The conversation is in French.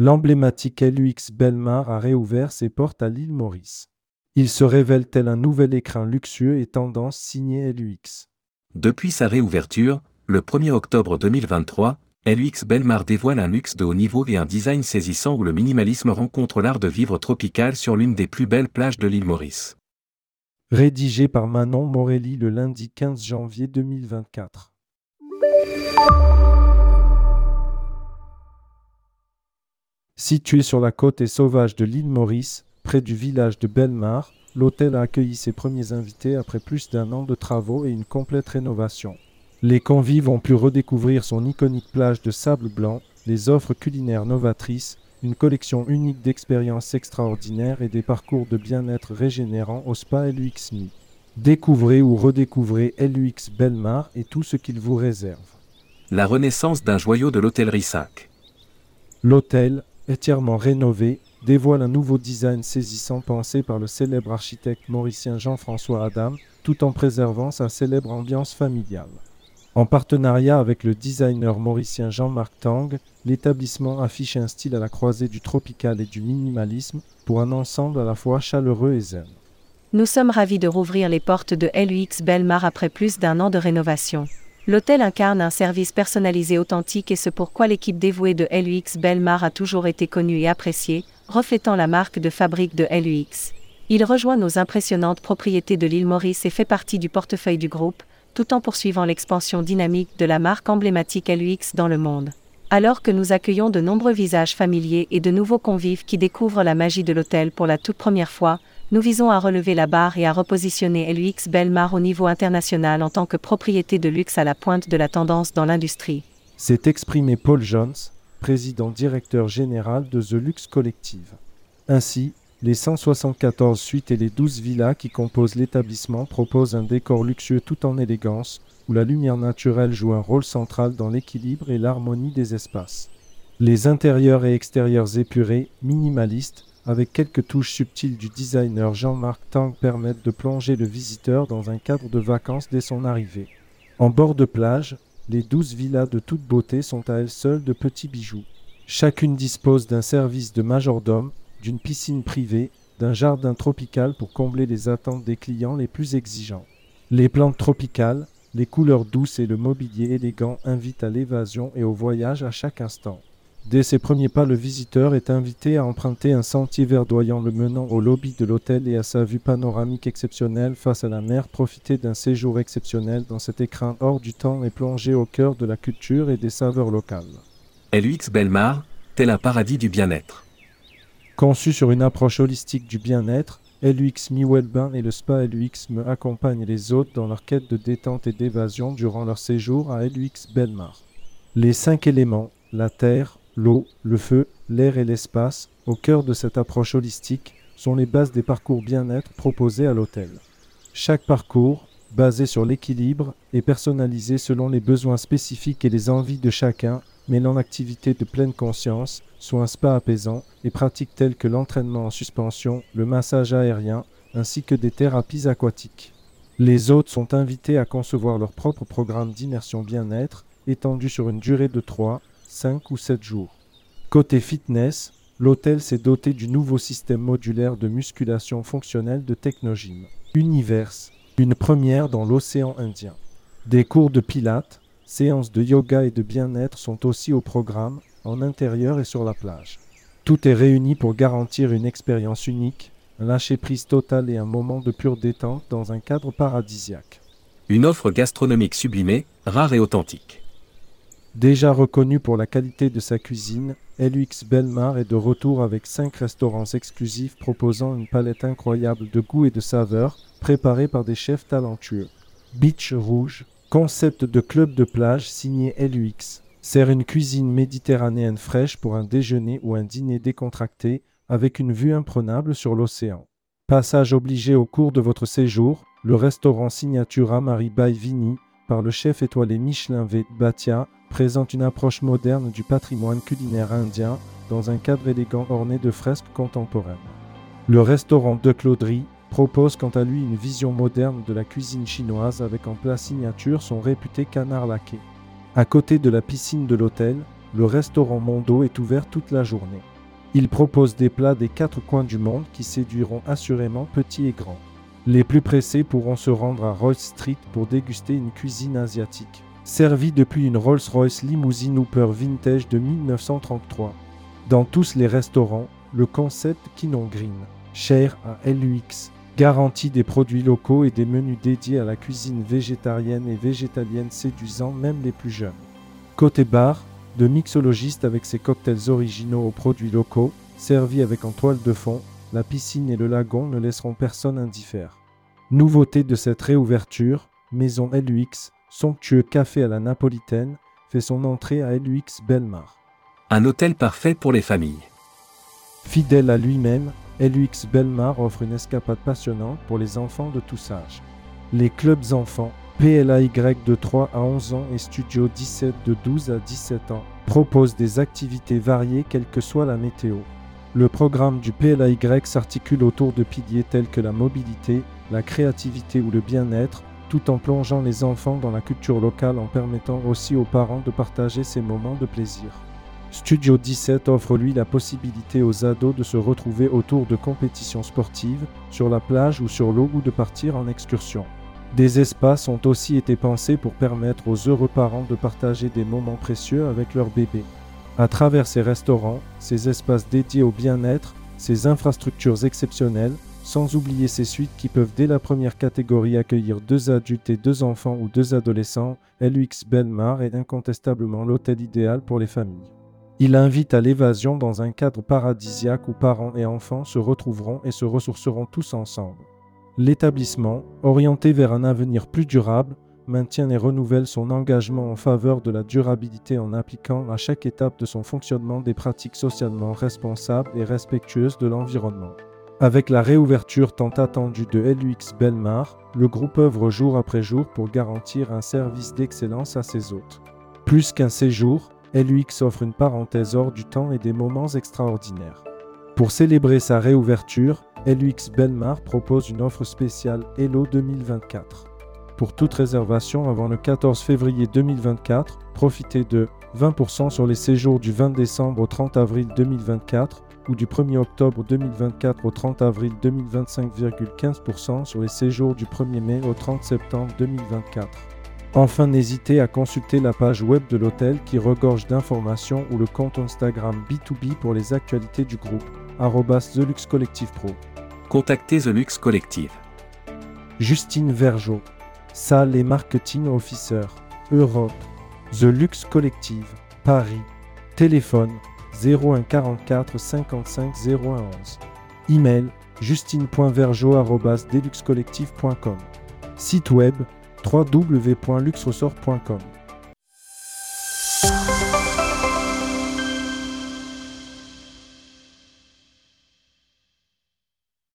L'emblématique LUX Belmar a réouvert ses portes à l'île Maurice. Il se révèle tel un nouvel écrin luxueux et tendance signé LUX. Depuis sa réouverture, le 1er octobre 2023, LUX Belmar dévoile un luxe de haut niveau et un design saisissant où le minimalisme rencontre l'art de vivre tropical sur l'une des plus belles plages de l'île Maurice. Rédigé par Manon Morelli le lundi 15 janvier 2024. Situé sur la côte et sauvage de l'île Maurice, près du village de Belmar, l'hôtel a accueilli ses premiers invités après plus d'un an de travaux et une complète rénovation. Les convives ont pu redécouvrir son iconique plage de sable blanc, les offres culinaires novatrices, une collection unique d'expériences extraordinaires et des parcours de bien-être régénérants au spa LUXMI. Découvrez ou redécouvrez LUX Belmar et tout ce qu'il vous réserve. La renaissance d'un joyau de l'hôtellerie SAC. L'hôtel, entièrement rénové, dévoile un nouveau design saisissant pensé par le célèbre architecte mauricien Jean-François Adam, tout en préservant sa célèbre ambiance familiale. En partenariat avec le designer mauricien Jean-Marc Tang, l'établissement affiche un style à la croisée du tropical et du minimalisme pour un ensemble à la fois chaleureux et zen. Nous sommes ravis de rouvrir les portes de LUX Belmar après plus d'un an de rénovation. L'hôtel incarne un service personnalisé authentique et ce pourquoi l'équipe dévouée de LUX Belmar a toujours été connue et appréciée, reflétant la marque de fabrique de LUX. Il rejoint nos impressionnantes propriétés de l'île Maurice et fait partie du portefeuille du groupe, tout en poursuivant l'expansion dynamique de la marque emblématique LUX dans le monde. Alors que nous accueillons de nombreux visages familiers et de nouveaux convives qui découvrent la magie de l'hôtel pour la toute première fois, nous visons à relever la barre et à repositionner LUX Belmar au niveau international en tant que propriété de luxe à la pointe de la tendance dans l'industrie. S'est exprimé Paul Jones, président directeur général de The Lux Collective. Ainsi, les 174 suites et les 12 villas qui composent l'établissement proposent un décor luxueux tout en élégance, où la lumière naturelle joue un rôle central dans l'équilibre et l'harmonie des espaces. Les intérieurs et extérieurs épurés, minimalistes, avec quelques touches subtiles du designer Jean-Marc Tang permettent de plonger le visiteur dans un cadre de vacances dès son arrivée. En bord de plage, les douze villas de toute beauté sont à elles seules de petits bijoux. Chacune dispose d'un service de majordome, d'une piscine privée, d'un jardin tropical pour combler les attentes des clients les plus exigeants. Les plantes tropicales, les couleurs douces et le mobilier élégant invitent à l'évasion et au voyage à chaque instant. Dès ses premiers pas, le visiteur est invité à emprunter un sentier verdoyant le menant au lobby de l'hôtel et à sa vue panoramique exceptionnelle face à la mer. Profiter d'un séjour exceptionnel dans cet écrin hors du temps et plonger au cœur de la culture et des saveurs locales. LUX Belmar, tel un paradis du bien-être. Conçu sur une approche holistique du bien-être, LUX Mi-Wellbain et le Spa LUX me accompagnent les hôtes dans leur quête de détente et d'évasion durant leur séjour à LUX Belmar. Les cinq éléments, la terre, l'eau, le feu, l'air et l'espace, au cœur de cette approche holistique, sont les bases des parcours bien-être proposés à l'hôtel. Chaque parcours, basé sur l'équilibre, est personnalisé selon les besoins spécifiques et les envies de chacun, mêlant activités de pleine conscience, soit un spa apaisant, et pratiques telles que l'entraînement en suspension, le massage aérien, ainsi que des thérapies aquatiques. Les hôtes sont invités à concevoir leur propre programme d'immersion bien-être, étendu sur une durée de 3, 5 ou 7 jours. Côté fitness, l'hôtel s'est doté du nouveau système modulaire de musculation fonctionnelle de Technogym. Universe, une première dans l'océan Indien. Des cours de pilates, séances de yoga et de bien-être sont aussi au programme, en intérieur et sur la plage. Tout est réuni pour garantir une expérience unique, un lâcher-prise total et un moment de pure détente dans un cadre paradisiaque. Une offre gastronomique sublimée, rare et authentique. Déjà reconnu pour la qualité de sa cuisine, LUX Belmar est de retour avec cinq restaurants exclusifs proposant une palette incroyable de goûts et de saveurs préparés par des chefs talentueux. Beach Rouge, concept de club de plage signé LUX, sert une cuisine méditerranéenne fraîche pour un déjeuner ou un dîner décontracté avec une vue imprenable sur l'océan. Passage obligé au cours de votre séjour, le restaurant Signatura Marie by Vini par le chef étoilé Michelin V. Bhatia présente une approche moderne du patrimoine culinaire indien dans un cadre élégant orné de fresques contemporaines. Le restaurant de Clauderie propose quant à lui une vision moderne de la cuisine chinoise avec en plat signature son réputé canard laqué. À côté de la piscine de l'hôtel, le restaurant Mondo est ouvert toute la journée. Il propose des plats des quatre coins du monde qui séduiront assurément petits et grands. Les plus pressés pourront se rendre à Royce Street pour déguster une cuisine asiatique, servie depuis une Rolls-Royce limousine Hooper vintage de 1933. Dans tous les restaurants, le concept Kinon Green, cher à LUX, garantit des produits locaux et des menus dédiés à la cuisine végétarienne et végétalienne séduisant même les plus jeunes. Côté bar, de mixologistes avec ses cocktails originaux aux produits locaux, servis avec en toile de fond, la piscine et le lagon ne laisseront personne indifférent. Nouveauté de cette réouverture, Maison LUX, somptueux café à la napolitaine, fait son entrée à LUX Belmar. Un hôtel parfait pour les familles. Fidèle à lui-même, LUX Belmar offre une escapade passionnante pour les enfants de tous âges. Les clubs enfants, PLAY de 3 à 11 ans et Studio 17 de 12 à 17 ans, proposent des activités variées quelle que soit la météo. Le programme du PLAY s'articule autour de piliers tels que la mobilité, la créativité ou le bien-être, tout en plongeant les enfants dans la culture locale en permettant aussi aux parents de partager ces moments de plaisir. Studio 17 offre lui la possibilité aux ados de se retrouver autour de compétitions sportives, sur la plage ou sur l'eau ou de partir en excursion. Des espaces ont aussi été pensés pour permettre aux heureux parents de partager des moments précieux avec leur bébé. À travers ces restaurants, ces espaces dédiés au bien-être, ces infrastructures exceptionnelles, sans oublier ces suites qui peuvent dès la première catégorie accueillir deux adultes et deux enfants ou deux adolescents, LUX Belmar est incontestablement l'hôtel idéal pour les familles. Il invite à l'évasion dans un cadre paradisiaque où parents et enfants se retrouveront et se ressourceront tous ensemble. L'établissement, orienté vers un avenir plus durable, maintient et renouvelle son engagement en faveur de la durabilité en appliquant à chaque étape de son fonctionnement des pratiques socialement responsables et respectueuses de l'environnement. Avec la réouverture tant attendue de LUX Belmar, le groupe œuvre jour après jour pour garantir un service d'excellence à ses hôtes. Plus qu'un séjour, LUX offre une parenthèse hors du temps et des moments extraordinaires. Pour célébrer sa réouverture, LUX Belmar propose une offre spéciale Hello 2024. Pour toute réservation avant le 14 février 2024, profitez de 20% sur les séjours du 20 décembre au 30 avril 2024 ou du 1er octobre 2024 au 30 avril 2025,15% sur les séjours du 1er mai au 30 septembre 2024. Enfin, n'hésitez à consulter la page web de l'hôtel qui regorge d'informations ou le compte Instagram B2B pour les actualités du groupe, The Collective Pro. Contactez The Lux Collective. Justine Vergeot, salle et marketing officer, Europe, The Lux Collective, Paris. Téléphone 01 44 55 0111. Email justine.vergeot.deluxcollective.com. Site web www.luxressort.com.